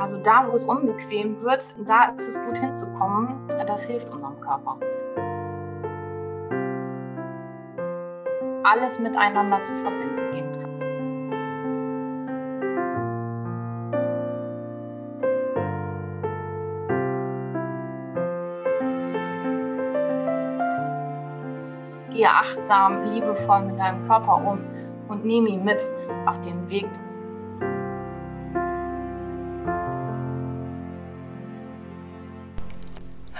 Also da, wo es unbequem wird, da ist es gut hinzukommen. Das hilft unserem Körper. Alles miteinander zu verbinden. Gehe achtsam, liebevoll mit deinem Körper um und nehme ihn mit auf den Weg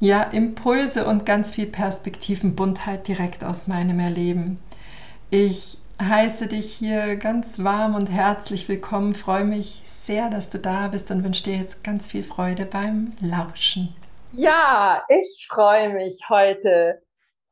ja, Impulse und ganz viel Perspektivenbuntheit direkt aus meinem Erleben. Ich heiße dich hier ganz warm und herzlich willkommen, freue mich sehr, dass du da bist und wünsche dir jetzt ganz viel Freude beim Lauschen. Ja, ich freue mich heute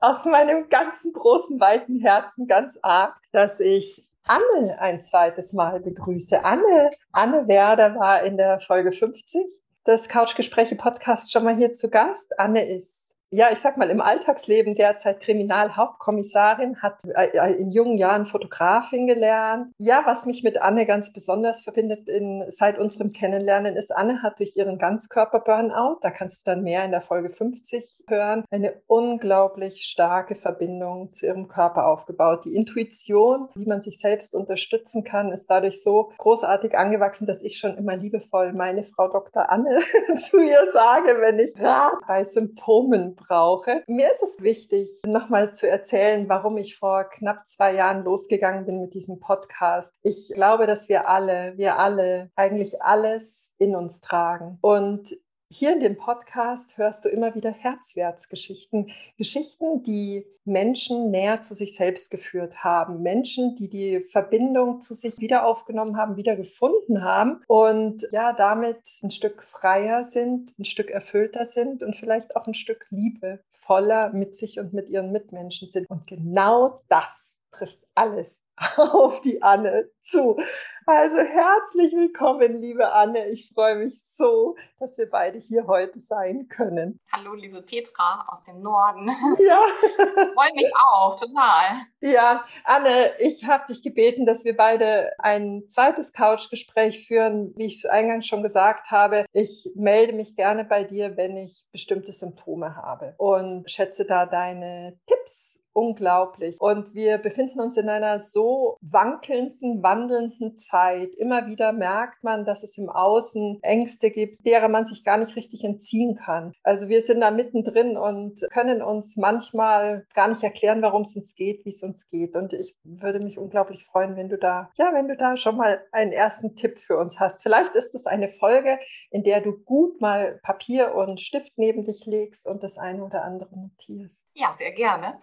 aus meinem ganzen großen, weiten Herzen ganz arg, dass ich Anne ein zweites Mal begrüße. Anne, Anne Werder war in der Folge 50 des Couchgespräche Podcast schon mal hier zu Gast. Anne ist ja, ich sag mal, im Alltagsleben derzeit Kriminalhauptkommissarin, hat äh, äh, in jungen Jahren Fotografin gelernt. Ja, was mich mit Anne ganz besonders verbindet in, seit unserem Kennenlernen ist, Anne hat durch ihren Ganzkörper-Burnout, da kannst du dann mehr in der Folge 50 hören, eine unglaublich starke Verbindung zu ihrem Körper aufgebaut. Die Intuition, wie man sich selbst unterstützen kann, ist dadurch so großartig angewachsen, dass ich schon immer liebevoll meine Frau Dr. Anne zu ihr sage, wenn ich Rat bei Symptomen brauche. Mir ist es wichtig, nochmal zu erzählen, warum ich vor knapp zwei Jahren losgegangen bin mit diesem Podcast. Ich glaube, dass wir alle, wir alle eigentlich alles in uns tragen. Und hier in dem Podcast hörst du immer wieder Herzwertsgeschichten, Geschichten, die Menschen näher zu sich selbst geführt haben, Menschen, die die Verbindung zu sich wieder aufgenommen haben, wieder gefunden haben und ja, damit ein Stück freier sind, ein Stück erfüllter sind und vielleicht auch ein Stück liebevoller mit sich und mit ihren Mitmenschen sind. Und genau das trifft alles auf die Anne zu. Also herzlich willkommen, liebe Anne. Ich freue mich so, dass wir beide hier heute sein können. Hallo, liebe Petra aus dem Norden. Ja. freue mich auch, total. Ja, Anne, ich habe dich gebeten, dass wir beide ein zweites Couchgespräch führen. Wie ich eingangs schon gesagt habe, ich melde mich gerne bei dir, wenn ich bestimmte Symptome habe und schätze da deine Tipps unglaublich. Und wir befinden uns in einer so wankelnden, wandelnden Zeit. Immer wieder merkt man, dass es im Außen Ängste gibt, derer man sich gar nicht richtig entziehen kann. Also wir sind da mittendrin und können uns manchmal gar nicht erklären, warum es uns geht, wie es uns geht. Und ich würde mich unglaublich freuen, wenn du da, ja, wenn du da schon mal einen ersten Tipp für uns hast. Vielleicht ist es eine Folge, in der du gut mal Papier und Stift neben dich legst und das eine oder andere notierst. Ja, sehr gerne.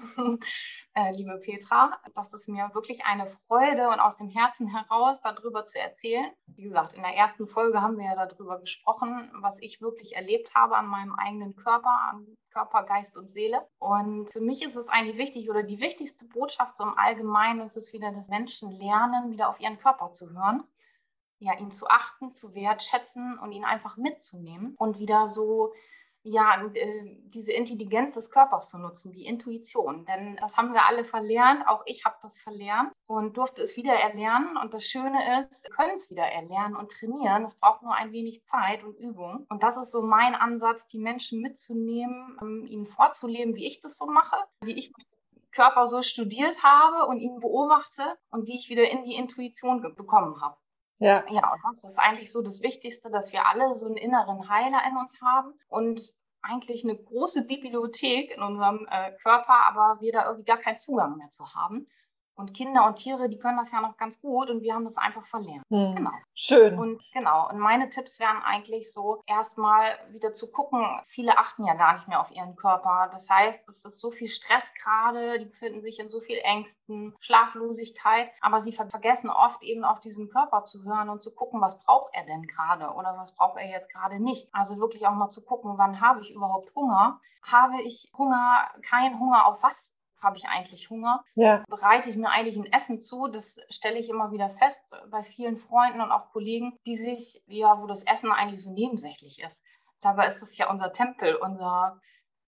Äh, liebe Petra. Das ist mir wirklich eine Freude und aus dem Herzen heraus darüber zu erzählen. Wie gesagt, in der ersten Folge haben wir ja darüber gesprochen, was ich wirklich erlebt habe an meinem eigenen Körper, an Körper, Geist und Seele. Und für mich ist es eigentlich wichtig oder die wichtigste Botschaft so im Allgemeinen ist es wieder, dass Menschen lernen, wieder auf ihren Körper zu hören ja, ihn zu achten, zu wertschätzen und ihn einfach mitzunehmen und wieder so ja, äh, diese Intelligenz des Körpers zu nutzen, die Intuition. Denn das haben wir alle verlernt, auch ich habe das verlernt und durfte es wieder erlernen. Und das Schöne ist, wir können es wieder erlernen und trainieren. Es braucht nur ein wenig Zeit und Übung. Und das ist so mein Ansatz, die Menschen mitzunehmen, um ihnen vorzuleben, wie ich das so mache, wie ich Körper so studiert habe und ihn beobachte und wie ich wieder in die Intuition bekommen habe. Ja. ja, und das ist eigentlich so das Wichtigste, dass wir alle so einen inneren Heiler in uns haben und eigentlich eine große Bibliothek in unserem äh, Körper, aber wir da irgendwie gar keinen Zugang mehr zu haben. Und Kinder und Tiere, die können das ja noch ganz gut und wir haben das einfach verlernt. Hm. Genau. Schön. Und genau, und meine Tipps wären eigentlich so, erstmal wieder zu gucken, viele achten ja gar nicht mehr auf ihren Körper. Das heißt, es ist so viel Stress gerade, die befinden sich in so viel Ängsten, Schlaflosigkeit, aber sie vergessen oft eben auf diesen Körper zu hören und zu gucken, was braucht er denn gerade oder was braucht er jetzt gerade nicht. Also wirklich auch mal zu gucken, wann habe ich überhaupt Hunger? Habe ich Hunger, kein Hunger auf was habe ich eigentlich Hunger? Ja. Bereite ich mir eigentlich ein Essen zu? Das stelle ich immer wieder fest bei vielen Freunden und auch Kollegen, die sich, ja, wo das Essen eigentlich so nebensächlich ist. Dabei ist es ja unser Tempel, unser,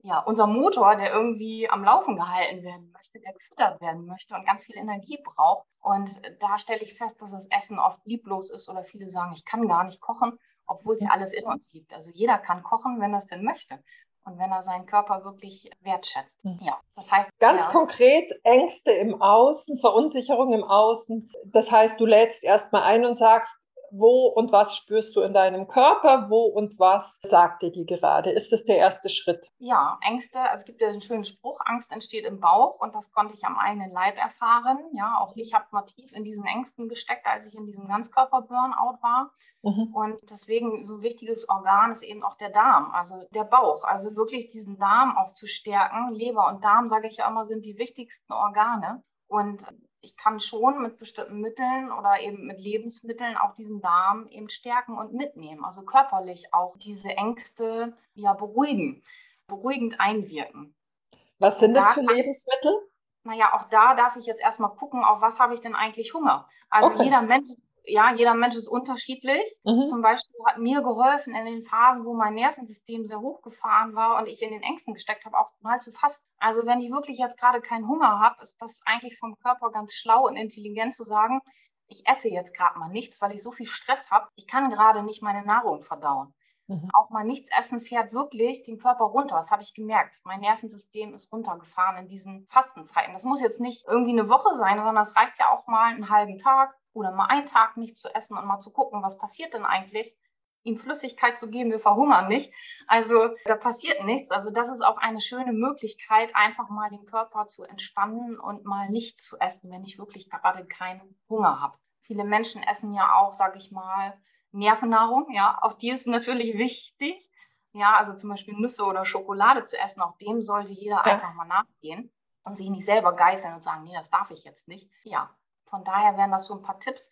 ja, unser Motor, der irgendwie am Laufen gehalten werden möchte, der gefüttert werden möchte und ganz viel Energie braucht. Und da stelle ich fest, dass das Essen oft lieblos ist oder viele sagen, ich kann gar nicht kochen, obwohl es ja alles in uns liegt. Also jeder kann kochen, wenn er es denn möchte und wenn er seinen Körper wirklich wertschätzt. Mhm. Ja, das heißt. Ganz ja, konkret Ängste im Außen, Verunsicherung im Außen. Das heißt, du lädst erstmal ein und sagst, wo und was spürst du in deinem Körper, wo und was sagt dir die gerade? Ist das der erste Schritt? Ja, Ängste, also es gibt ja einen schönen Spruch, Angst entsteht im Bauch und das konnte ich am eigenen Leib erfahren. Ja, auch ich habe mal tief in diesen Ängsten gesteckt, als ich in diesem Ganzkörper-Burnout war. Mhm. Und deswegen so ein wichtiges Organ ist eben auch der Darm, also der Bauch. Also wirklich diesen Darm auch zu stärken. Leber und Darm, sage ich ja immer, sind die wichtigsten Organe. Und ich kann schon mit bestimmten Mitteln oder eben mit Lebensmitteln auch diesen Darm eben stärken und mitnehmen. Also körperlich auch diese Ängste ja beruhigen, beruhigend einwirken. Was sind da das für Lebensmittel? Naja, auch da darf ich jetzt erstmal gucken, auf was habe ich denn eigentlich Hunger. Also okay. jeder Mensch, ja, jeder Mensch ist unterschiedlich. Mhm. Zum Beispiel hat mir geholfen in den Phasen, wo mein Nervensystem sehr hochgefahren war und ich in den Ängsten gesteckt habe, auch mal zu fasten. Also wenn ich wirklich jetzt gerade keinen Hunger habe, ist das eigentlich vom Körper ganz schlau und intelligent zu sagen, ich esse jetzt gerade mal nichts, weil ich so viel Stress habe. Ich kann gerade nicht meine Nahrung verdauen. Mhm. Auch mal nichts essen fährt wirklich den Körper runter. Das habe ich gemerkt. Mein Nervensystem ist runtergefahren in diesen Fastenzeiten. Das muss jetzt nicht irgendwie eine Woche sein, sondern es reicht ja auch mal einen halben Tag oder mal einen Tag nicht zu essen und mal zu gucken, was passiert denn eigentlich ihm Flüssigkeit zu geben, wir verhungern nicht. Also da passiert nichts. Also das ist auch eine schöne Möglichkeit, einfach mal den Körper zu entspannen und mal nichts zu essen, wenn ich wirklich gerade keinen Hunger habe. Viele Menschen essen ja auch, sage ich mal, Nervennahrung, ja, auch die ist natürlich wichtig. Ja, also zum Beispiel Nüsse oder Schokolade zu essen, auch dem sollte jeder ja. einfach mal nachgehen und sich nicht selber geißeln und sagen, nee, das darf ich jetzt nicht. Ja, von daher wären das so ein paar Tipps.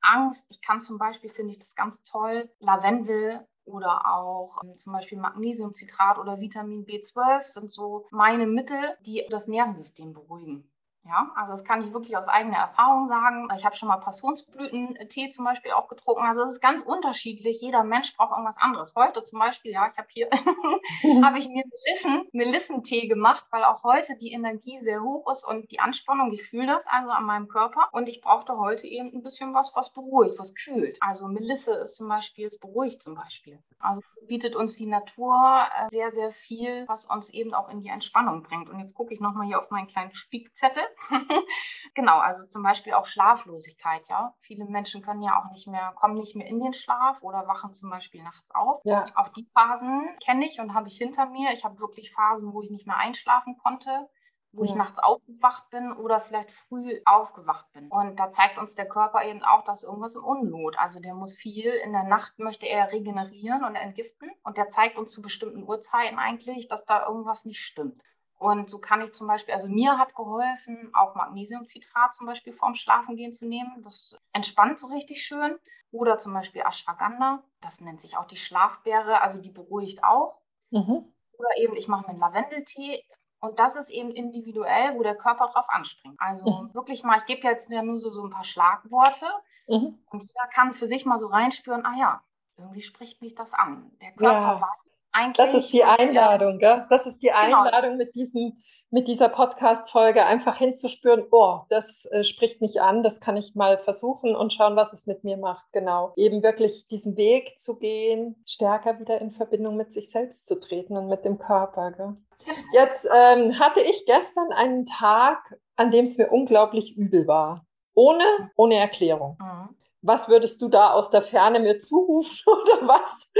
Angst, ich kann zum Beispiel, finde ich das ganz toll, Lavendel oder auch ähm, zum Beispiel Magnesiumcitrat oder Vitamin B12 sind so meine Mittel, die das Nervensystem beruhigen. Ja, also das kann ich wirklich aus eigener Erfahrung sagen. Ich habe schon mal Passionsblütentee zum Beispiel auch getrunken. Also es ist ganz unterschiedlich. Jeder Mensch braucht irgendwas anderes. Heute zum Beispiel, ja, ich habe hier, habe ich mir Melissen, Melissentee gemacht, weil auch heute die Energie sehr hoch ist und die Anspannung, ich fühle das also an meinem Körper. Und ich brauchte heute eben ein bisschen was, was beruhigt, was kühlt. Also Melisse ist zum Beispiel, es beruhigt zum Beispiel. Also bietet uns die Natur äh, sehr, sehr viel, was uns eben auch in die Entspannung bringt. Und jetzt gucke ich nochmal hier auf meinen kleinen Spickzettel. genau, also zum Beispiel auch Schlaflosigkeit, ja. Viele Menschen können ja auch nicht mehr, kommen nicht mehr in den Schlaf oder wachen zum Beispiel nachts auf. Ja. Auch die Phasen kenne ich und habe ich hinter mir. Ich habe wirklich Phasen, wo ich nicht mehr einschlafen konnte wo ja. ich nachts aufgewacht bin oder vielleicht früh aufgewacht bin. Und da zeigt uns der Körper eben auch, dass irgendwas im Unlot. Also der muss viel, in der Nacht möchte er regenerieren und entgiften. Und der zeigt uns zu bestimmten Uhrzeiten eigentlich, dass da irgendwas nicht stimmt. Und so kann ich zum Beispiel, also mir hat geholfen, auch Magnesiumcitrat zum Beispiel vorm Schlafengehen zu nehmen. Das entspannt so richtig schön. Oder zum Beispiel Ashwagandha, das nennt sich auch die Schlafbeere, also die beruhigt auch. Mhm. Oder eben, ich mache mir einen Lavendeltee. Und das ist eben individuell, wo der Körper drauf anspringt. Also mhm. wirklich mal, ich gebe jetzt ja nur so, so ein paar Schlagworte. Mhm. Und jeder kann für sich mal so reinspüren, ah ja, irgendwie spricht mich das an. Der Körper ja. weiß, eigentlich. Das ist die Einladung, gell? Das ist die genau. Einladung genau. mit diesem, mit dieser Podcast-Folge einfach hinzuspüren, oh, das äh, spricht mich an, das kann ich mal versuchen und schauen, was es mit mir macht. Genau. Eben wirklich diesen Weg zu gehen, stärker wieder in Verbindung mit sich selbst zu treten und mit dem Körper. Gell? Genau. Jetzt ähm, hatte ich gestern einen Tag, an dem es mir unglaublich übel war. Ohne, ohne Erklärung. Mhm. Was würdest du da aus der Ferne mir zurufen oder was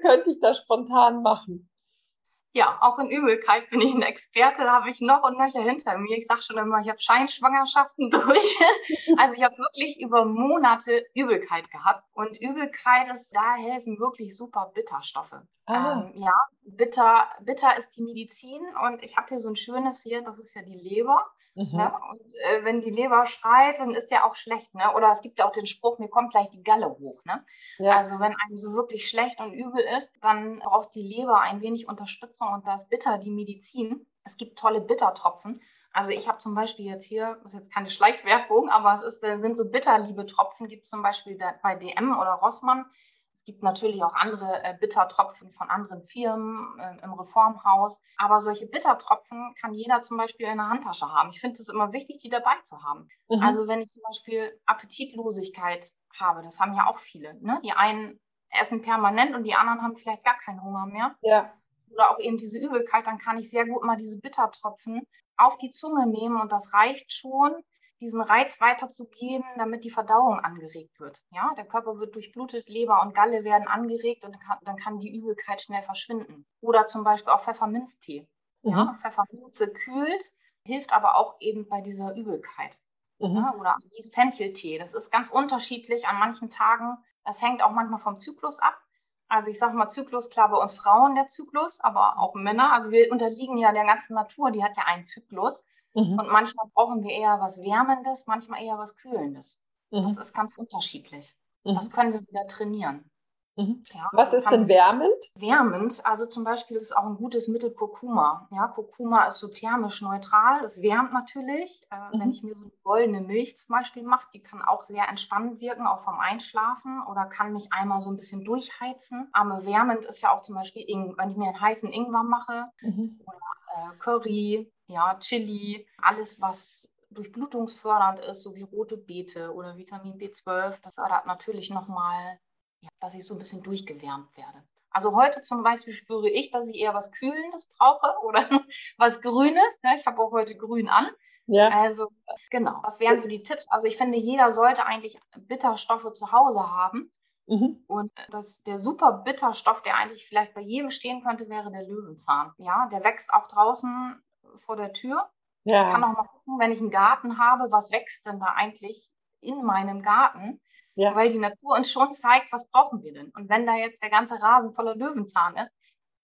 könnte ich da spontan machen? Ja, auch in Übelkeit bin ich ein Experte, da habe ich noch und nöcher hinter mir. Ich sage schon immer, ich habe Scheinschwangerschaften durch. also ich habe wirklich über Monate Übelkeit gehabt. Und Übelkeit ist, da helfen wirklich super Bitterstoffe. Ah. Ähm, ja, bitter, bitter ist die Medizin und ich habe hier so ein schönes hier, das ist ja die Leber. Mhm. Ne? Und äh, wenn die Leber schreit, dann ist der auch schlecht. Ne? Oder es gibt ja auch den Spruch, mir kommt gleich die Galle hoch. Ne? Ja. Also wenn einem so wirklich schlecht und übel ist, dann braucht die Leber ein wenig Unterstützung und da ist bitter die Medizin. Es gibt tolle Bittertropfen. Also ich habe zum Beispiel jetzt hier, das ist jetzt keine Schleichwerbung, aber es ist, sind so Bitterliebe-Tropfen, gibt es zum Beispiel bei DM oder Rossmann. Es gibt natürlich auch andere äh, Bittertropfen von anderen Firmen äh, im Reformhaus. Aber solche Bittertropfen kann jeder zum Beispiel in der Handtasche haben. Ich finde es immer wichtig, die dabei zu haben. Mhm. Also wenn ich zum Beispiel Appetitlosigkeit habe, das haben ja auch viele. Ne? Die einen essen permanent und die anderen haben vielleicht gar keinen Hunger mehr. Ja. Oder auch eben diese Übelkeit, dann kann ich sehr gut mal diese Bittertropfen auf die Zunge nehmen und das reicht schon, diesen Reiz weiterzugeben, damit die Verdauung angeregt wird. Ja, der Körper wird durchblutet, Leber und Galle werden angeregt und kann, dann kann die Übelkeit schnell verschwinden. Oder zum Beispiel auch Pfefferminztee. Mhm. Ja, Pfefferminze kühlt, hilft aber auch eben bei dieser Übelkeit. Mhm. Ja, oder Anis-Fencheltee. Das ist ganz unterschiedlich an manchen Tagen. Das hängt auch manchmal vom Zyklus ab. Also ich sage mal Zyklus, klar bei uns Frauen der Zyklus, aber auch Männer. Also wir unterliegen ja der ganzen Natur, die hat ja einen Zyklus. Mhm. Und manchmal brauchen wir eher was Wärmendes, manchmal eher was Kühlendes. Mhm. Das ist ganz unterschiedlich. Mhm. Das können wir wieder trainieren. Mhm. Ja, was ist denn wärmend? Wärmend, also zum Beispiel ist auch ein gutes Mittel Kurkuma. Ja, Kurkuma ist so thermisch neutral, es wärmt natürlich. Äh, wenn mhm. ich mir so eine goldene Milch zum Beispiel mache, die kann auch sehr entspannend wirken, auch vom Einschlafen oder kann mich einmal so ein bisschen durchheizen. Aber wärmend ist ja auch zum Beispiel, wenn ich mir einen heißen Ingwer mache mhm. oder äh, Curry, ja, Chili, alles, was durchblutungsfördernd ist, so wie rote Beete oder Vitamin B12, das fördert natürlich nochmal, ja, dass ich so ein bisschen durchgewärmt werde. Also heute zum Beispiel spüre ich, dass ich eher was Kühlendes brauche oder was Grünes. Ja, ich habe auch heute grün an. Ja. Also genau, das wären so die Tipps. Also ich finde, jeder sollte eigentlich Bitterstoffe zu Hause haben. Mhm. Und das, der super Bitterstoff, der eigentlich vielleicht bei jedem stehen könnte, wäre der Löwenzahn. Ja, der wächst auch draußen vor der Tür. Ja. Ich kann auch mal gucken, wenn ich einen Garten habe, was wächst denn da eigentlich in meinem Garten? Ja. Weil die Natur uns schon zeigt, was brauchen wir denn? Und wenn da jetzt der ganze Rasen voller Löwenzahn ist,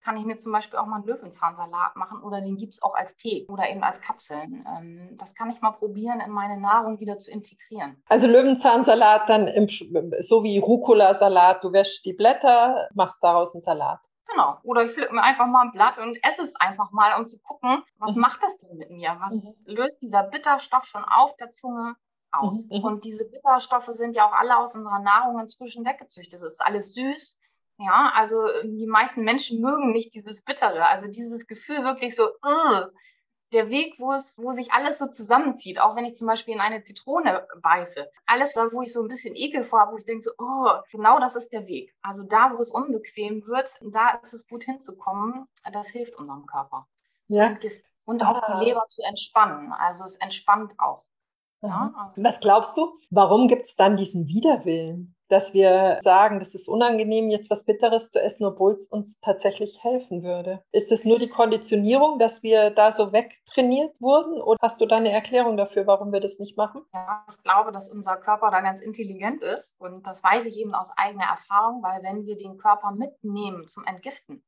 kann ich mir zum Beispiel auch mal einen Löwenzahnsalat machen oder den gibt es auch als Tee oder eben als Kapseln. Ähm, das kann ich mal probieren, in meine Nahrung wieder zu integrieren. Also Löwenzahnsalat dann im, so wie Rucola-Salat, du wäschst die Blätter, machst daraus einen Salat. Genau. Oder ich pflücke mir einfach mal ein Blatt und esse es einfach mal, um zu gucken, was mhm. macht das denn mit mir? Was mhm. löst dieser Bitterstoff schon auf der Zunge aus? Mhm. mhm. Und diese Bitterstoffe sind ja auch alle aus unserer Nahrung inzwischen weggezüchtet. Es ist alles süß. Ja, also die meisten Menschen mögen nicht dieses Bittere, also dieses Gefühl wirklich so, uh, der Weg, wo es, wo sich alles so zusammenzieht, auch wenn ich zum Beispiel in eine Zitrone beiße. Alles, wo ich so ein bisschen Ekel vor habe, wo ich denke so, oh, genau das ist der Weg. Also da, wo es unbequem wird, da ist es gut hinzukommen. Das hilft unserem Körper. Ja. Und auch die ah. Leber zu entspannen. Also es entspannt auch. Ja, also Was glaubst du? Warum gibt es dann diesen Widerwillen? Dass wir sagen, das ist unangenehm, jetzt was Bitteres zu essen, obwohl es uns tatsächlich helfen würde. Ist es nur die Konditionierung, dass wir da so wegtrainiert wurden? Oder hast du da eine Erklärung dafür, warum wir das nicht machen? Ja, ich glaube, dass unser Körper da ganz intelligent ist. Und das weiß ich eben aus eigener Erfahrung, weil wenn wir den Körper mitnehmen zum Entgiften,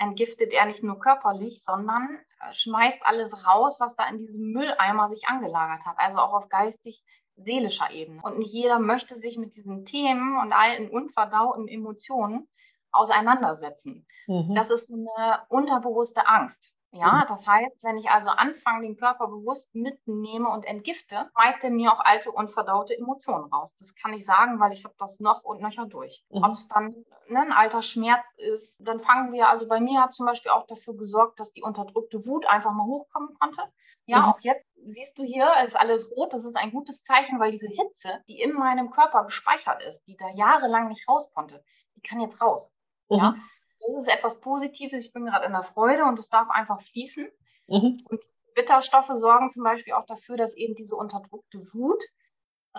entgiftet er nicht nur körperlich, sondern äh, schmeißt alles raus, was da in diesem Mülleimer sich angelagert hat. Also auch auf geistig seelischer Ebene. Und nicht jeder möchte sich mit diesen Themen und allen unverdauten Emotionen auseinandersetzen. Mhm. Das ist eine unterbewusste Angst. Ja, mhm. das heißt, wenn ich also anfange, den Körper bewusst mitnehme und entgifte, weist er mir auch alte unverdaute Emotionen raus. Das kann ich sagen, weil ich habe das noch und nöcher durch. Mhm. Ob es dann ne, ein alter Schmerz ist, dann fangen wir, also bei mir hat zum Beispiel auch dafür gesorgt, dass die unterdrückte Wut einfach mal hochkommen konnte. Ja, mhm. auch jetzt siehst du hier, ist alles rot. Das ist ein gutes Zeichen, weil diese Hitze, die in meinem Körper gespeichert ist, die da jahrelang nicht raus konnte, die kann jetzt raus. Mhm. Ja, das ist etwas Positives. Ich bin gerade in der Freude und es darf einfach fließen. Mhm. Und Bitterstoffe sorgen zum Beispiel auch dafür, dass eben diese unterdrückte Wut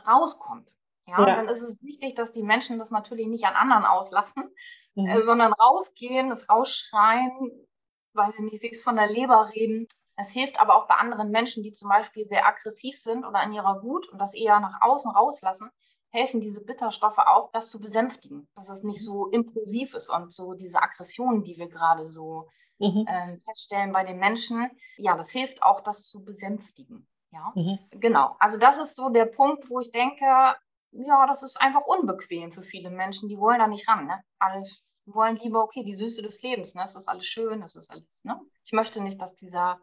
rauskommt. Ja, ja. dann ist es wichtig, dass die Menschen das natürlich nicht an anderen auslassen, mhm. äh, sondern rausgehen, es rausschreien, weiß ich nicht, sich von der Leber reden. Es hilft aber auch bei anderen Menschen, die zum Beispiel sehr aggressiv sind oder in ihrer Wut und das eher nach außen rauslassen, helfen diese Bitterstoffe auch, das zu besänftigen, dass es nicht so impulsiv ist und so diese Aggressionen, die wir gerade so mhm. äh, feststellen bei den Menschen, ja, das hilft auch, das zu besänftigen. Ja, mhm. genau. Also das ist so der Punkt, wo ich denke, ja, das ist einfach unbequem für viele Menschen. Die wollen da nicht ran. Ne? Alles wollen lieber, okay, die Süße des Lebens. Ne? Es ist alles schön, es ist alles. Ne? Ich möchte nicht, dass dieser,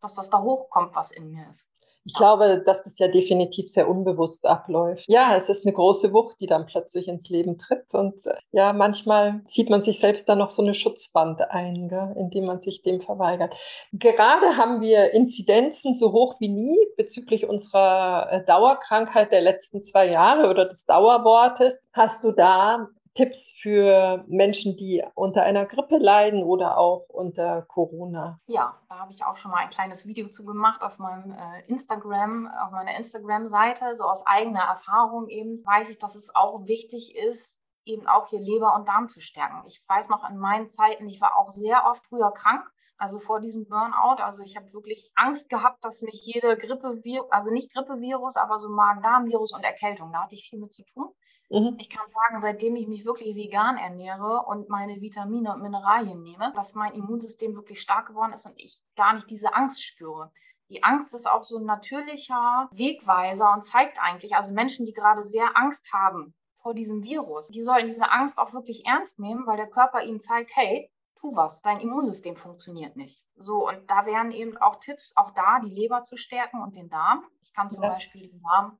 dass das da hochkommt, was in mir ist. Ich glaube, dass das ja definitiv sehr unbewusst abläuft. Ja, es ist eine große Wucht, die dann plötzlich ins Leben tritt. Und äh, ja, manchmal zieht man sich selbst da noch so eine Schutzwand ein, gell, indem man sich dem verweigert. Gerade haben wir Inzidenzen so hoch wie nie bezüglich unserer äh, Dauerkrankheit der letzten zwei Jahre oder des Dauerwortes. Hast du da Tipps für Menschen, die unter einer Grippe leiden oder auch unter Corona? Ja, da habe ich auch schon mal ein kleines Video zu gemacht auf meinem äh, Instagram, auf meiner Instagram-Seite. So aus eigener Erfahrung eben weiß ich, dass es auch wichtig ist, eben auch hier Leber und Darm zu stärken. Ich weiß noch in meinen Zeiten, ich war auch sehr oft früher krank. Also vor diesem Burnout. Also ich habe wirklich Angst gehabt, dass mich jede Grippevirus, also nicht Grippevirus, aber so Magen-Darm-Virus und Erkältung, da hatte ich viel mit zu tun. Mhm. Ich kann sagen, seitdem ich mich wirklich vegan ernähre und meine Vitamine und Mineralien nehme, dass mein Immunsystem wirklich stark geworden ist und ich gar nicht diese Angst spüre. Die Angst ist auch so ein natürlicher Wegweiser und zeigt eigentlich, also Menschen, die gerade sehr Angst haben vor diesem Virus, die sollen diese Angst auch wirklich ernst nehmen, weil der Körper ihnen zeigt, hey, tu was, dein Immunsystem funktioniert nicht. So, und da wären eben auch Tipps, auch da die Leber zu stärken und den Darm. Ich kann zum ja. Beispiel den Darm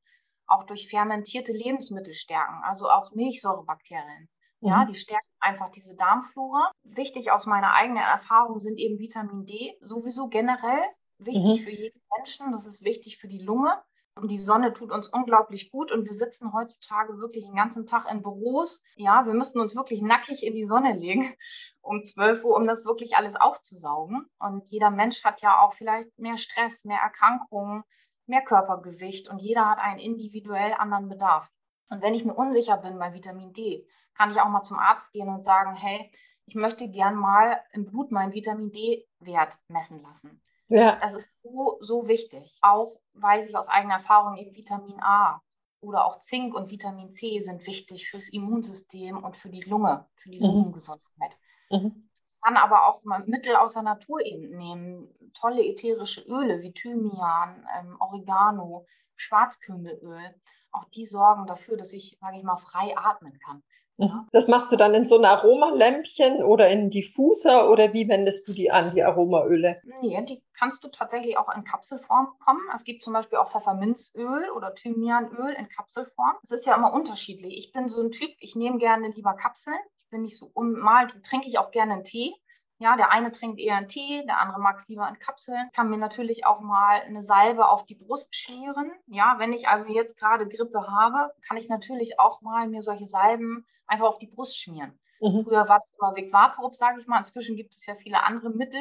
auch durch fermentierte Lebensmittel stärken, also auch Milchsäurebakterien. Mhm. Ja, die stärken einfach diese Darmflora. Wichtig aus meiner eigenen Erfahrung sind eben Vitamin D, sowieso generell wichtig mhm. für jeden Menschen. Das ist wichtig für die Lunge. Und die Sonne tut uns unglaublich gut und wir sitzen heutzutage wirklich den ganzen Tag in Büros. Ja, wir müssten uns wirklich nackig in die Sonne legen um 12 Uhr, um das wirklich alles aufzusaugen. Und jeder Mensch hat ja auch vielleicht mehr Stress, mehr Erkrankungen, mehr Körpergewicht und jeder hat einen individuell anderen Bedarf. Und wenn ich mir unsicher bin bei Vitamin D, kann ich auch mal zum Arzt gehen und sagen, hey, ich möchte gern mal im Blut meinen Vitamin D-Wert messen lassen. Ja. Das ist so, so wichtig. Auch weiß ich aus eigener Erfahrung eben Vitamin A oder auch Zink und Vitamin C sind wichtig fürs Immunsystem und für die Lunge, für die mhm. Lungengesundheit. Mhm kann aber auch Mittel aus der Natur eben nehmen. Tolle ätherische Öle wie Thymian, ähm, Oregano, Schwarzkümmelöl. Auch die sorgen dafür, dass ich, sage ich mal, frei atmen kann. Ja? Das machst du dann in so ein Aromalämpchen oder in Diffuser oder wie wendest du die an, die Aromaöle? Nee, die kannst du tatsächlich auch in Kapselform bekommen. Es gibt zum Beispiel auch Pfefferminzöl oder Thymianöl in Kapselform. Es ist ja immer unterschiedlich. Ich bin so ein Typ, ich nehme gerne lieber Kapseln bin ich so ummal, trinke ich auch gerne einen Tee. Ja, der eine trinkt eher einen Tee, der andere mag es lieber in Kapseln. Kann mir natürlich auch mal eine Salbe auf die Brust schmieren. Ja, wenn ich also jetzt gerade Grippe habe, kann ich natürlich auch mal mir solche Salben einfach auf die Brust schmieren. Mhm. Früher war es immer Vegvaporub, sage ich mal. Inzwischen gibt es ja viele andere Mittel.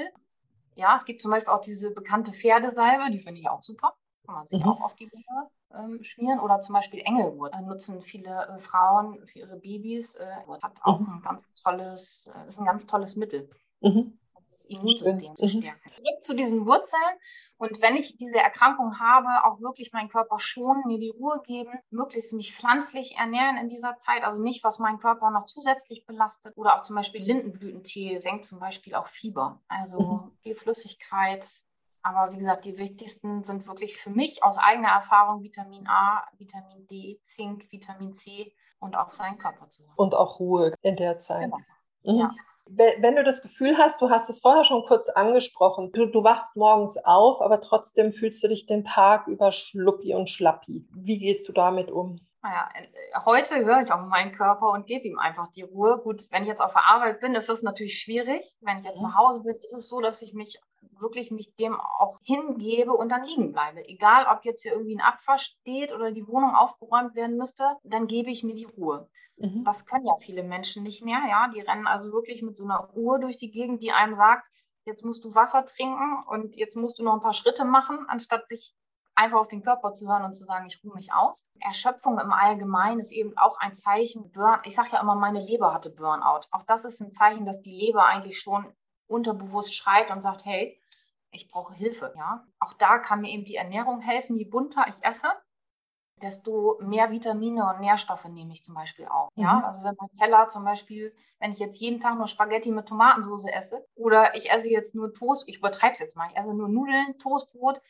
Ja, es gibt zum Beispiel auch diese bekannte Pferdesalbe, die finde ich auch super. Kann man sich mhm. auch auf die Lunge ähm, schmieren oder zum Beispiel Engelwurz äh, nutzen viele äh, Frauen für ihre Babys. Äh, hat auch mhm. ein ganz tolles, äh, ist ein ganz tolles Mittel. Mhm. Das Immunsystem zu mhm. stärken. Zurück zu diesen Wurzeln. Und wenn ich diese Erkrankung habe, auch wirklich meinen Körper schonen, mir die Ruhe geben, möglichst mich pflanzlich ernähren in dieser Zeit, also nicht, was meinen Körper noch zusätzlich belastet. Oder auch zum Beispiel Lindenblütentee senkt zum Beispiel auch Fieber. Also mhm. viel Flüssigkeit, aber wie gesagt, die wichtigsten sind wirklich für mich aus eigener Erfahrung Vitamin A, Vitamin D, Zink, Vitamin C und auch seinen Körper zu haben. Und auch Ruhe in der Zeit. Genau. Mhm. Ja. Wenn du das Gefühl hast, du hast es vorher schon kurz angesprochen, du, du wachst morgens auf, aber trotzdem fühlst du dich den Tag über schluppi und schlappi. Wie gehst du damit um? Naja, äh, heute höre ich auf meinen Körper und gebe ihm einfach die Ruhe. Gut, wenn ich jetzt auf der Arbeit bin, ist das natürlich schwierig. Wenn ich jetzt mhm. zu Hause bin, ist es so, dass ich mich wirklich mich dem auch hingebe und dann liegen bleibe. Egal, ob jetzt hier irgendwie ein Abwasch steht oder die Wohnung aufgeräumt werden müsste, dann gebe ich mir die Ruhe. Mhm. Das können ja viele Menschen nicht mehr, ja. Die rennen also wirklich mit so einer Uhr durch die Gegend, die einem sagt, jetzt musst du Wasser trinken und jetzt musst du noch ein paar Schritte machen, anstatt sich einfach auf den Körper zu hören und zu sagen, ich ruhe mich aus. Erschöpfung im Allgemeinen ist eben auch ein Zeichen. Burn ich sage ja immer, meine Leber hatte Burnout. Auch das ist ein Zeichen, dass die Leber eigentlich schon unterbewusst schreit und sagt, hey, ich brauche Hilfe. Ja, auch da kann mir eben die Ernährung helfen. Je bunter ich esse, desto mehr Vitamine und Nährstoffe nehme ich zum Beispiel auch. Ja, mhm. also wenn mein Teller zum Beispiel, wenn ich jetzt jeden Tag nur Spaghetti mit Tomatensauce esse oder ich esse jetzt nur Toast, ich übertreibe es jetzt mal, ich esse nur Nudeln, Toastbrot,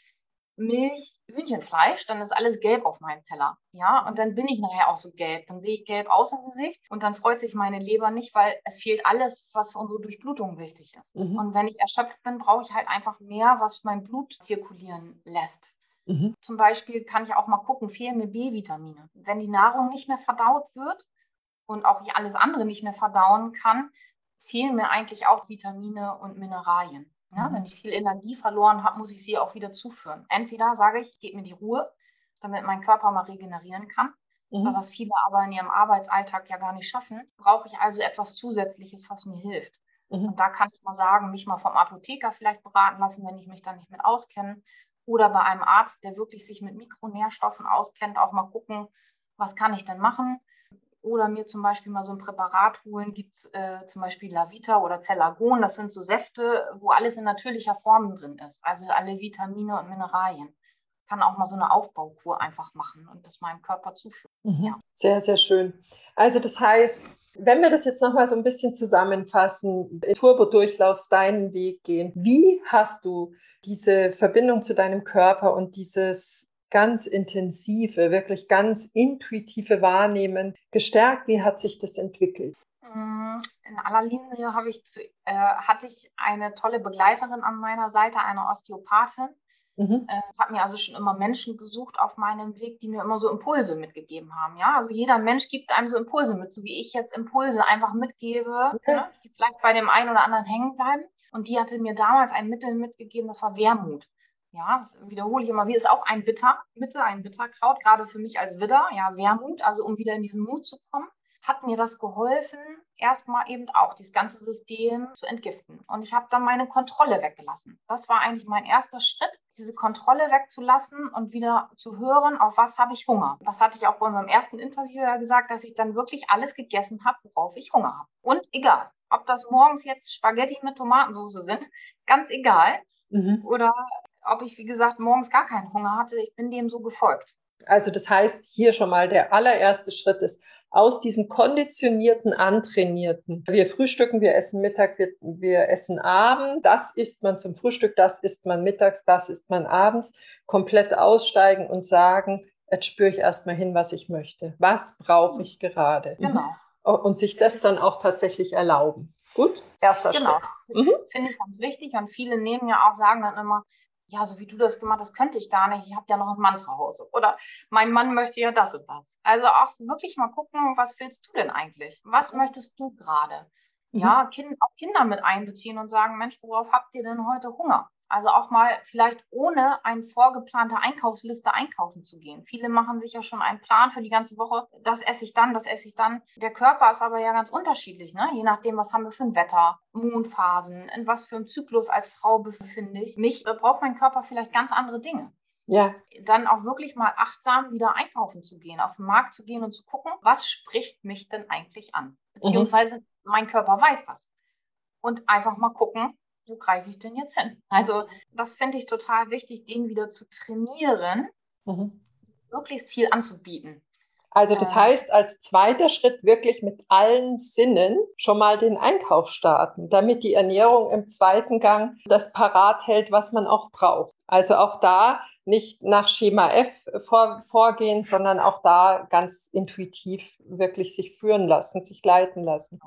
Milch, Hühnchenfleisch, dann ist alles gelb auf meinem Teller. Ja, und dann bin ich nachher auch so gelb. Dann sehe ich gelb aus im Gesicht und dann freut sich meine Leber nicht, weil es fehlt alles, was für unsere Durchblutung wichtig ist. Mhm. Und wenn ich erschöpft bin, brauche ich halt einfach mehr, was mein Blut zirkulieren lässt. Mhm. Zum Beispiel kann ich auch mal gucken, fehlen mir B-Vitamine. Wenn die Nahrung nicht mehr verdaut wird und auch ich alles andere nicht mehr verdauen kann, fehlen mir eigentlich auch Vitamine und Mineralien. Ja, mhm. wenn ich viel Energie verloren habe, muss ich sie auch wieder zuführen. Entweder sage ich, gebe mir die Ruhe, damit mein Körper mal regenerieren kann. Mhm. Was viele aber in ihrem Arbeitsalltag ja gar nicht schaffen, brauche ich also etwas Zusätzliches, was mir hilft. Mhm. Und da kann ich mal sagen, mich mal vom Apotheker vielleicht beraten lassen, wenn ich mich da nicht mit auskenne. Oder bei einem Arzt, der wirklich sich mit Mikronährstoffen auskennt, auch mal gucken, was kann ich denn machen oder mir zum Beispiel mal so ein Präparat holen. Gibt es äh, zum Beispiel Lavita oder Cellagon. Das sind so Säfte, wo alles in natürlicher Form drin ist. Also alle Vitamine und Mineralien. Kann auch mal so eine Aufbaukur einfach machen und das meinem Körper zuführen. Mhm. Ja. Sehr, sehr schön. Also das heißt, wenn wir das jetzt nochmal so ein bisschen zusammenfassen, Turbo-Durchlauf, deinen Weg gehen, wie hast du diese Verbindung zu deinem Körper und dieses ganz intensive, wirklich ganz intuitive Wahrnehmen gestärkt? Wie hat sich das entwickelt? Mm, in aller Linie habe ich zu, äh, hatte ich eine tolle Begleiterin an meiner Seite, eine Osteopathin. Mhm. Äh, habe mir also schon immer Menschen gesucht auf meinem Weg, die mir immer so Impulse mitgegeben haben. Ja, also jeder Mensch gibt einem so Impulse mit, so wie ich jetzt Impulse einfach mitgebe, okay. ne, die vielleicht bei dem einen oder anderen hängen bleiben. Und die hatte mir damals ein Mittel mitgegeben, das war Wermut. Ja, das wiederhole ich immer wie ist auch ein Bittermittel, ein Bitterkraut, gerade für mich als Widder, ja, Wermut, also um wieder in diesen Mut zu kommen, hat mir das geholfen, erstmal eben auch dieses ganze System zu entgiften. Und ich habe dann meine Kontrolle weggelassen. Das war eigentlich mein erster Schritt, diese Kontrolle wegzulassen und wieder zu hören, auf was habe ich Hunger. Das hatte ich auch bei unserem ersten Interview ja gesagt, dass ich dann wirklich alles gegessen habe, worauf ich Hunger habe. Und egal, ob das morgens jetzt Spaghetti mit Tomatensauce sind, ganz egal. Mhm. Oder ob ich, wie gesagt, morgens gar keinen Hunger hatte. Ich bin dem so gefolgt. Also das heißt, hier schon mal der allererste Schritt ist, aus diesem konditionierten, antrainierten, wir frühstücken, wir essen Mittag, wir, wir essen Abend, das isst man zum Frühstück, das isst man mittags, das isst man abends, komplett aussteigen und sagen, jetzt spüre ich erstmal hin, was ich möchte. Was brauche ich gerade? Genau. Und sich das dann auch tatsächlich erlauben. Gut, erster genau. Schritt. Mhm. Finde ich ganz wichtig. Und viele nehmen ja auch, sagen dann immer, ja, so wie du das gemacht hast, könnte ich gar nicht. Ich habe ja noch einen Mann zu Hause. Oder mein Mann möchte ja das und das. Also auch wirklich mal gucken, was willst du denn eigentlich? Was möchtest du gerade? Mhm. Ja, kind, auch Kinder mit einbeziehen und sagen, Mensch, worauf habt ihr denn heute Hunger? Also auch mal vielleicht ohne eine vorgeplante Einkaufsliste einkaufen zu gehen. Viele machen sich ja schon einen Plan für die ganze Woche. Das esse ich dann, das esse ich dann. Der Körper ist aber ja ganz unterschiedlich, ne? je nachdem, was haben wir für ein Wetter, Mondphasen, in was für einem Zyklus als Frau befinde ich mich, da braucht mein Körper vielleicht ganz andere Dinge. Ja. Dann auch wirklich mal achtsam wieder einkaufen zu gehen, auf den Markt zu gehen und zu gucken, was spricht mich denn eigentlich an? Mhm. Beziehungsweise mhm. mein Körper weiß das. Und einfach mal gucken, wo greife ich denn jetzt hin? Also das finde ich total wichtig, den wieder zu trainieren, mhm. möglichst viel anzubieten. Also das heißt, als zweiter Schritt wirklich mit allen Sinnen schon mal den Einkauf starten, damit die Ernährung im zweiten Gang das parat hält, was man auch braucht. Also auch da nicht nach Schema F vor, vorgehen, sondern auch da ganz intuitiv wirklich sich führen lassen, sich leiten lassen.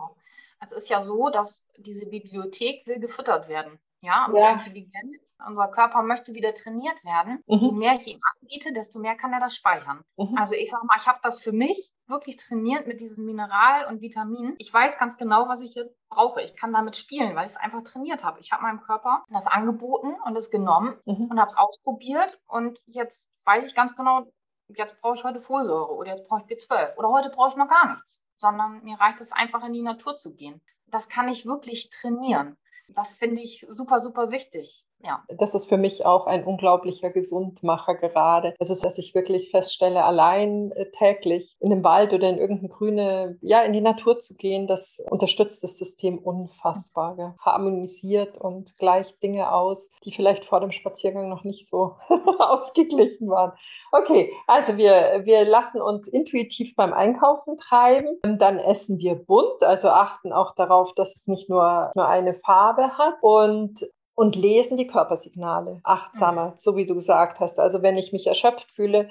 Es ist ja so, dass diese Bibliothek will gefüttert werden. Ja, und ja. Intelligenz, unser Körper möchte wieder trainiert werden. Mhm. Je mehr ich ihm anbiete, desto mehr kann er das speichern. Mhm. Also ich sage mal, ich habe das für mich wirklich trainiert mit diesen Mineral- und Vitaminen. Ich weiß ganz genau, was ich jetzt brauche. Ich kann damit spielen, weil ich es einfach trainiert habe. Ich habe meinem Körper das angeboten und es genommen mhm. und habe es ausprobiert. Und jetzt weiß ich ganz genau, jetzt brauche ich heute Folsäure oder jetzt brauche ich B12 oder heute brauche ich mal gar nichts sondern mir reicht es einfach in die Natur zu gehen. Das kann ich wirklich trainieren. Das finde ich super, super wichtig. Ja. Das ist für mich auch ein unglaublicher Gesundmacher gerade. Das ist, dass ich wirklich feststelle, allein äh, täglich in den Wald oder in irgendeine grüne, ja, in die Natur zu gehen, das unterstützt das System unfassbar. Gell? Harmonisiert und gleicht Dinge aus, die vielleicht vor dem Spaziergang noch nicht so ausgeglichen waren. Okay, also wir, wir lassen uns intuitiv beim Einkaufen treiben. Dann essen wir bunt, also achten auch darauf, dass es nicht nur, nur eine Farbe hat. Und und lesen die Körpersignale achtsamer, mhm. so wie du gesagt hast. Also wenn ich mich erschöpft fühle,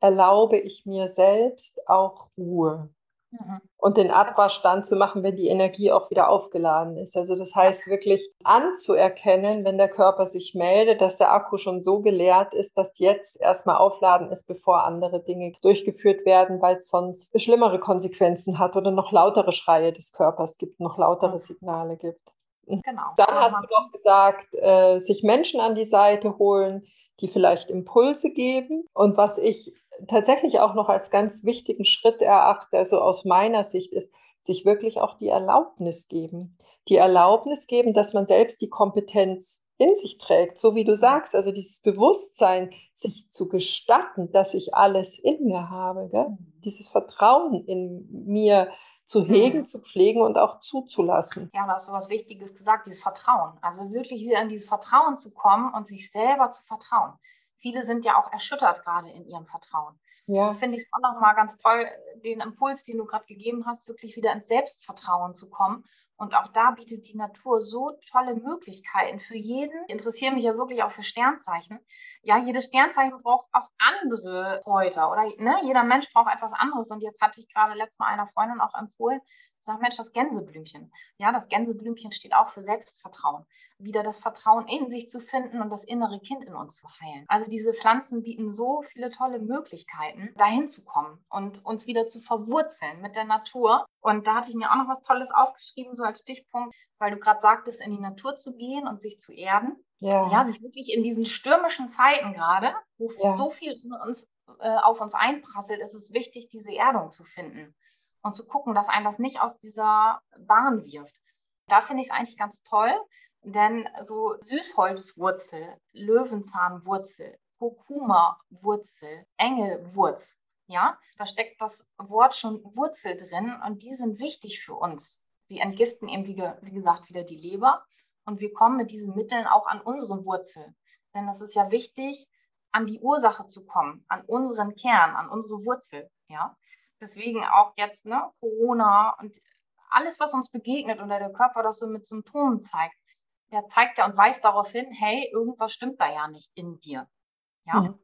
erlaube ich mir selbst auch Ruhe. Mhm. Und den Abwasch dann zu machen, wenn die Energie auch wieder aufgeladen ist. Also das heißt wirklich anzuerkennen, wenn der Körper sich meldet, dass der Akku schon so geleert ist, dass jetzt erstmal aufladen ist, bevor andere Dinge durchgeführt werden, weil es sonst schlimmere Konsequenzen hat oder noch lautere Schreie des Körpers gibt, noch lautere mhm. Signale gibt. Genau. Dann hast du doch gesagt, äh, sich Menschen an die Seite holen, die vielleicht Impulse geben. Und was ich tatsächlich auch noch als ganz wichtigen Schritt erachte, also aus meiner Sicht, ist, sich wirklich auch die Erlaubnis geben. Die Erlaubnis geben, dass man selbst die Kompetenz in sich trägt, so wie du sagst, also dieses Bewusstsein, sich zu gestatten, dass ich alles in mir habe, gell? Mhm. dieses Vertrauen in mir zu hegen, mhm. zu pflegen und auch zuzulassen. Ja, da hast du was Wichtiges gesagt, dieses Vertrauen. Also wirklich wieder in dieses Vertrauen zu kommen und sich selber zu vertrauen. Viele sind ja auch erschüttert gerade in ihrem Vertrauen. Ja. Das finde ich auch nochmal ganz toll, den Impuls, den du gerade gegeben hast, wirklich wieder ins Selbstvertrauen zu kommen. Und auch da bietet die Natur so tolle Möglichkeiten für jeden. Ich interessiere mich ja wirklich auch für Sternzeichen. Ja, jedes Sternzeichen braucht auch andere Kräuter oder ne? jeder Mensch braucht etwas anderes. Und jetzt hatte ich gerade letztes Mal einer Freundin auch empfohlen, sag Mensch, das Gänseblümchen. Ja, das Gänseblümchen steht auch für Selbstvertrauen. Wieder das Vertrauen in sich zu finden und das innere Kind in uns zu heilen. Also diese Pflanzen bieten so viele tolle Möglichkeiten, dahin zu kommen und uns wieder zu verwurzeln mit der Natur. Und da hatte ich mir auch noch was Tolles aufgeschrieben, so als Stichpunkt, weil du gerade sagtest, in die Natur zu gehen und sich zu erden. Ja. ja, sich wirklich in diesen stürmischen Zeiten gerade, wo ja. so viel uns, äh, auf uns einprasselt, ist es wichtig, diese Erdung zu finden und zu gucken, dass einen das nicht aus dieser Bahn wirft. Da finde ich es eigentlich ganz toll, denn so Süßholzwurzel, Löwenzahnwurzel, Kurkuma-Wurzel, Engelwurz, ja, da steckt das Wort schon Wurzel drin und die sind wichtig für uns. Sie entgiften eben, wie, wie gesagt, wieder die Leber und wir kommen mit diesen Mitteln auch an unsere Wurzel. Denn es ist ja wichtig, an die Ursache zu kommen, an unseren Kern, an unsere Wurzel, ja. Deswegen auch jetzt ne, Corona und alles, was uns begegnet oder der Körper das so mit Symptomen zeigt, der zeigt ja und weist darauf hin, hey, irgendwas stimmt da ja nicht in dir. Ja. Mhm.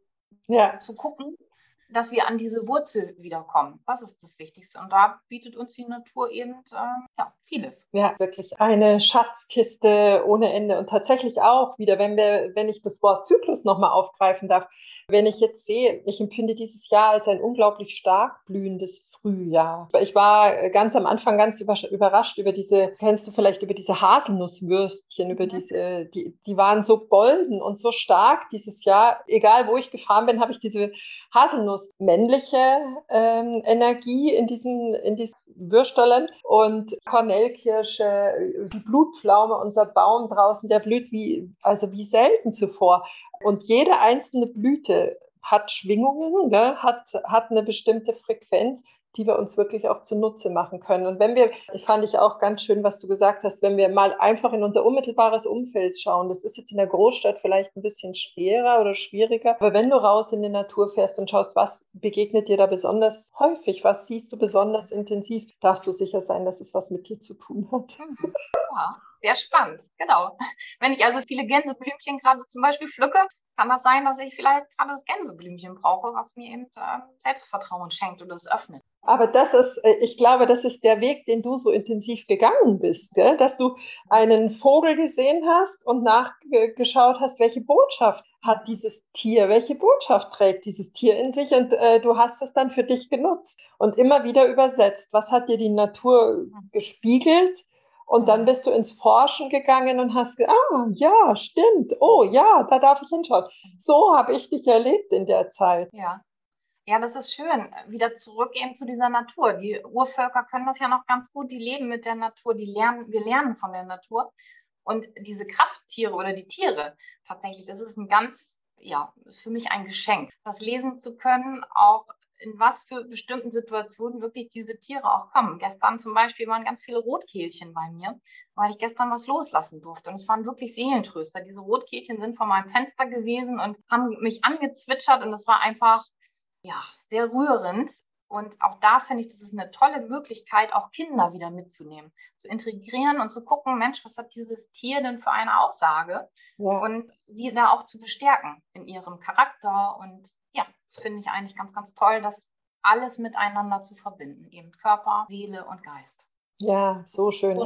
ja. Zu gucken, dass wir an diese Wurzel wiederkommen. Das ist das Wichtigste. Und da bietet uns die Natur eben äh, ja, vieles. Ja, wirklich eine Schatzkiste ohne Ende. Und tatsächlich auch wieder, wenn wir, wenn ich das Wort Zyklus nochmal aufgreifen darf, wenn ich jetzt sehe, ich empfinde dieses Jahr als ein unglaublich stark blühendes Frühjahr. Ich war ganz am Anfang ganz überrascht über diese, kennst du vielleicht über diese Haselnusswürstchen, über mhm. diese, die, die waren so golden und so stark dieses Jahr. Egal wo ich gefahren bin, habe ich diese Haselnuss männliche ähm, Energie in diesen, in diesen Würsteln und Kornellkirsche, die Blutpflaume, unser Baum draußen, der blüht wie, also wie selten zuvor. Und jede einzelne Blüte hat Schwingungen, ne, hat, hat eine bestimmte Frequenz, die wir uns wirklich auch zunutze machen können. Und wenn wir, ich fand ich auch ganz schön, was du gesagt hast, wenn wir mal einfach in unser unmittelbares Umfeld schauen, das ist jetzt in der Großstadt vielleicht ein bisschen schwerer oder schwieriger, aber wenn du raus in die Natur fährst und schaust, was begegnet dir da besonders häufig, was siehst du besonders intensiv, darfst du sicher sein, dass es was mit dir zu tun hat. Mhm. Ja, sehr spannend, genau. Wenn ich also viele Gänseblümchen gerade zum Beispiel pflücke, kann das sein, dass ich vielleicht gerade das Gänseblümchen brauche, was mir eben äh, Selbstvertrauen schenkt und es öffnet. Aber das ist, äh, ich glaube, das ist der Weg, den du so intensiv gegangen bist, gell? dass du einen Vogel gesehen hast und nachgeschaut hast, welche Botschaft hat dieses Tier, welche Botschaft trägt dieses Tier in sich und äh, du hast es dann für dich genutzt und immer wieder übersetzt. Was hat dir die Natur gespiegelt? Und dann bist du ins Forschen gegangen und hast gesagt, ah, ja, stimmt. Oh, ja, da darf ich hinschauen. So habe ich dich erlebt in der Zeit. Ja. Ja, das ist schön. Wieder zurück eben zu dieser Natur. Die Urvölker können das ja noch ganz gut. Die leben mit der Natur. Die lernen, wir lernen von der Natur. Und diese Krafttiere oder die Tiere, tatsächlich, das ist ein ganz, ja, ist für mich ein Geschenk, das lesen zu können, auch in was für bestimmten Situationen wirklich diese Tiere auch kommen. Gestern zum Beispiel waren ganz viele Rotkehlchen bei mir, weil ich gestern was loslassen durfte. Und es waren wirklich Seelentröster. Diese Rotkehlchen sind vor meinem Fenster gewesen und haben mich angezwitschert und es war einfach, ja, sehr rührend. Und auch da finde ich, das ist eine tolle Möglichkeit, auch Kinder wieder mitzunehmen, zu integrieren und zu gucken, Mensch, was hat dieses Tier denn für eine Aussage? Ja. Und sie da auch zu bestärken in ihrem Charakter. Und ja, das finde ich eigentlich ganz, ganz toll, das alles miteinander zu verbinden, eben Körper, Seele und Geist. Ja, so schön.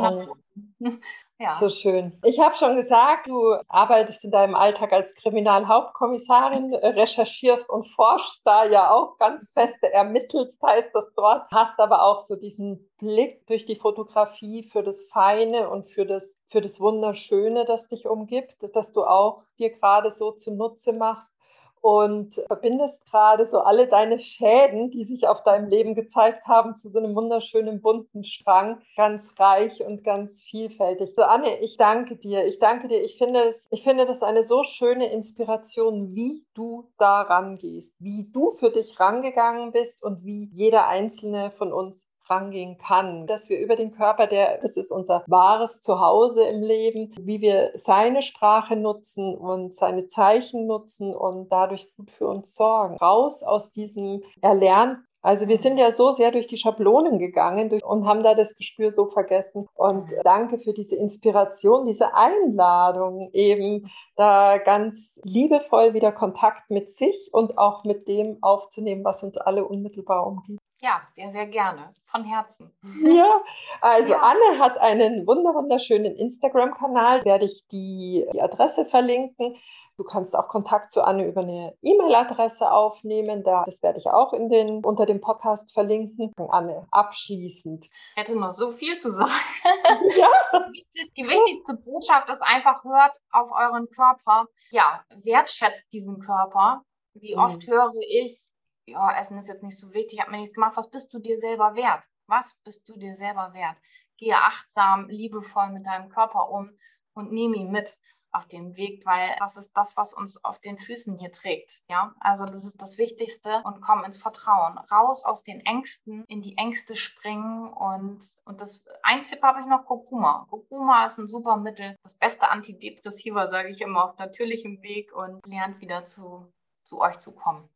Ja. so schön. Ich habe schon gesagt, du arbeitest in deinem Alltag als Kriminalhauptkommissarin, recherchierst und forschst da ja auch ganz feste, ermittelst heißt das dort, hast aber auch so diesen Blick durch die Fotografie für das Feine und für das, für das Wunderschöne, das dich umgibt, dass du auch dir gerade so zunutze machst und verbindest gerade so alle deine Schäden, die sich auf deinem Leben gezeigt haben, zu so einem wunderschönen bunten Strang, ganz reich und ganz vielfältig. So Anne, ich danke dir. Ich danke dir. Ich finde es, ich finde das eine so schöne Inspiration, wie du da rangehst, wie du für dich rangegangen bist und wie jeder einzelne von uns rangehen kann, dass wir über den Körper, der, das ist unser wahres Zuhause im Leben, wie wir seine Sprache nutzen und seine Zeichen nutzen und dadurch gut für uns sorgen. Raus aus diesem erlernten also wir sind ja so sehr durch die Schablonen gegangen und haben da das Gespür so vergessen. Und danke für diese Inspiration, diese Einladung, eben da ganz liebevoll wieder Kontakt mit sich und auch mit dem aufzunehmen, was uns alle unmittelbar umgibt. Ja, sehr, sehr gerne. Von Herzen. Ja, also ja. Anne hat einen wunderschönen Instagram-Kanal, werde ich die, die Adresse verlinken. Du kannst auch Kontakt zu Anne über eine E-Mail-Adresse aufnehmen. Da, das werde ich auch in den, unter dem Podcast verlinken. Anne, abschließend. Ich hätte noch so viel zu sagen. Ja. Die wichtigste Botschaft ist einfach, hört auf euren Körper. Ja, wertschätzt diesen Körper. Wie mhm. oft höre ich, ja, Essen ist jetzt nicht so wichtig, hat mir nichts gemacht. Was bist du dir selber wert? Was bist du dir selber wert? Gehe achtsam, liebevoll mit deinem Körper um und nehme ihn mit auf dem Weg, weil das ist das, was uns auf den Füßen hier trägt. Ja, also das ist das Wichtigste und komm ins Vertrauen. Raus aus den Ängsten, in die Ängste springen und, und das, ein Tipp habe ich noch, Kurkuma. Kurkuma ist ein super Mittel, das beste Antidepressiva, sage ich immer, auf natürlichem Weg und lernt wieder zu, zu euch zu kommen.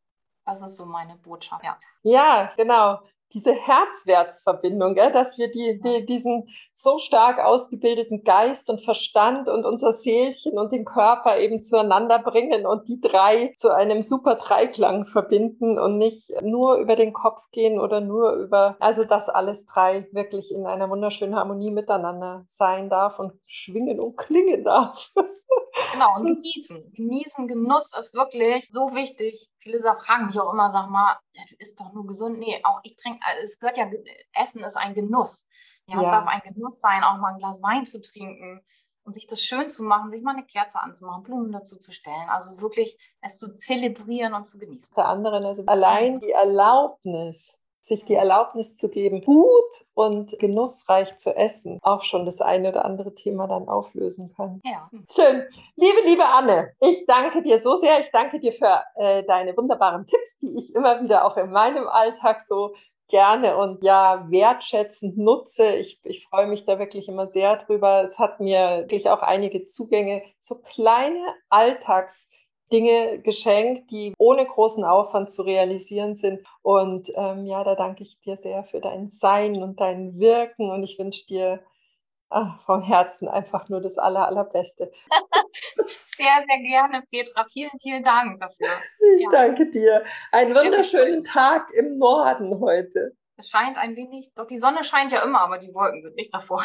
Das ist so meine Botschaft, ja. Ja, genau. Diese Herzwertsverbindung, gell, dass wir die, die, diesen so stark ausgebildeten Geist und Verstand und unser Seelchen und den Körper eben zueinander bringen und die drei zu einem super Dreiklang verbinden und nicht nur über den Kopf gehen oder nur über, also dass alles drei wirklich in einer wunderschönen Harmonie miteinander sein darf und schwingen und klingen darf. Genau, und genießen. Genießen, Genuss ist wirklich so wichtig. Viele fragen mich auch immer, sag mal, ja, du isst doch nur gesund. Nee, auch ich trinke, also es gehört ja, Essen ist ein Genuss. Ja, ja, es darf ein Genuss sein, auch mal ein Glas Wein zu trinken und sich das schön zu machen, sich mal eine Kerze anzumachen, Blumen dazu zu stellen. Also wirklich es zu zelebrieren und zu genießen. Der anderen, also allein die Erlaubnis, sich die Erlaubnis zu geben, gut und genussreich zu essen, auch schon das eine oder andere Thema dann auflösen kann. Ja. Schön. Liebe, liebe Anne, ich danke dir so sehr. Ich danke dir für äh, deine wunderbaren Tipps, die ich immer wieder auch in meinem Alltag so gerne und ja wertschätzend nutze. Ich, ich freue mich da wirklich immer sehr drüber. Es hat mir wirklich auch einige Zugänge, so kleine Alltags- Dinge geschenkt, die ohne großen Aufwand zu realisieren sind. Und ähm, ja, da danke ich dir sehr für dein Sein und dein Wirken und ich wünsche dir ach, von Herzen einfach nur das Aller, Allerbeste. sehr, sehr gerne, Petra. Vielen, vielen Dank dafür. Ich ja. danke dir. Einen wunderschönen Tag im Norden heute. Es scheint ein wenig, doch die Sonne scheint ja immer, aber die Wolken sind nicht davor.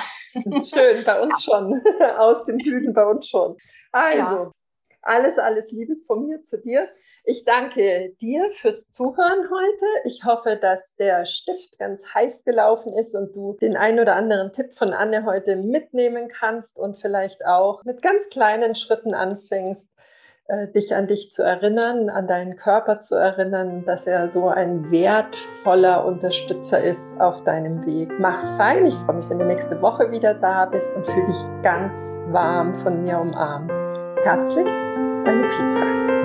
Schön, bei uns ja. schon. Aus dem Süden bei uns schon. Also, ja. Alles, alles Liebe von mir zu dir. Ich danke dir fürs Zuhören heute. Ich hoffe, dass der Stift ganz heiß gelaufen ist und du den ein oder anderen Tipp von Anne heute mitnehmen kannst und vielleicht auch mit ganz kleinen Schritten anfängst, äh, dich an dich zu erinnern, an deinen Körper zu erinnern, dass er so ein wertvoller Unterstützer ist auf deinem Weg. Mach's fein. Ich freue mich, wenn du nächste Woche wieder da bist und fühle dich ganz warm von mir umarmt. Herzlichst, deine Petra.